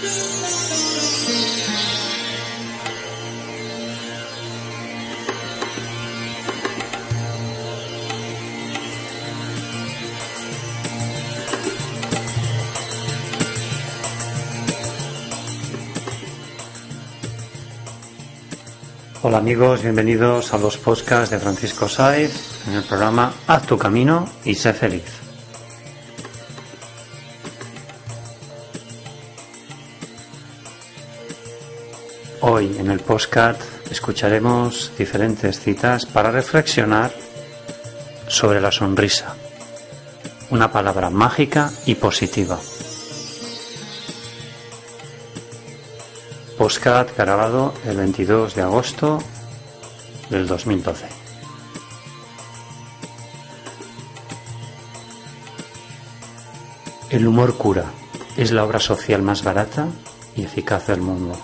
Hola amigos, bienvenidos a los podcasts de Francisco Saiz en el programa Haz tu camino y sé feliz. Hoy en el podcast escucharemos diferentes citas para reflexionar sobre la sonrisa, una palabra mágica y positiva. Postcat grabado el 22 de agosto del 2012. El humor cura. Es la obra social más barata y eficaz del mundo.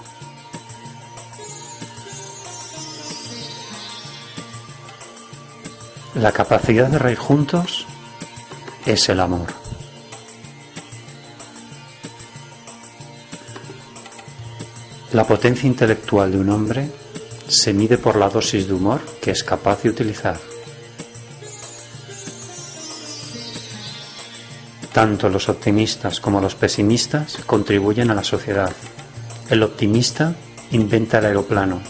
La capacidad de reír juntos es el amor. La potencia intelectual de un hombre se mide por la dosis de humor que es capaz de utilizar. Tanto los optimistas como los pesimistas contribuyen a la sociedad. El optimista inventa el aeroplano,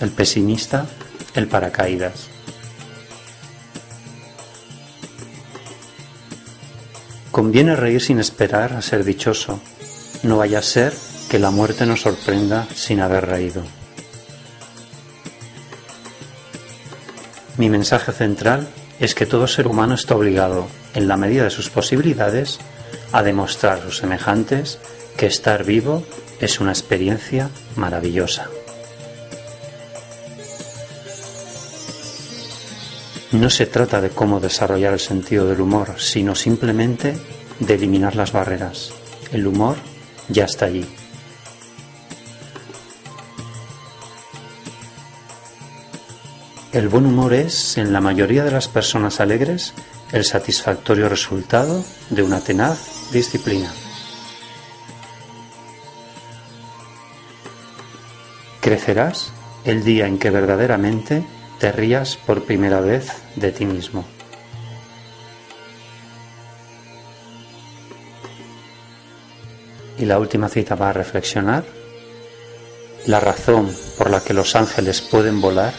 el pesimista el paracaídas. Conviene reír sin esperar a ser dichoso. No vaya a ser que la muerte nos sorprenda sin haber reído. Mi mensaje central es que todo ser humano está obligado, en la medida de sus posibilidades, a demostrar a sus semejantes que estar vivo es una experiencia maravillosa. No se trata de cómo desarrollar el sentido del humor, sino simplemente de eliminar las barreras. El humor ya está allí. El buen humor es, en la mayoría de las personas alegres, el satisfactorio resultado de una tenaz disciplina. Crecerás el día en que verdaderamente te rías por primera vez de ti mismo. Y la última cita para reflexionar. La razón por la que los ángeles pueden volar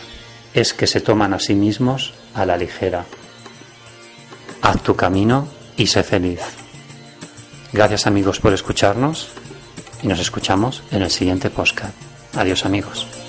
es que se toman a sí mismos a la ligera. Haz tu camino y sé feliz. Gracias amigos por escucharnos y nos escuchamos en el siguiente podcast. Adiós amigos.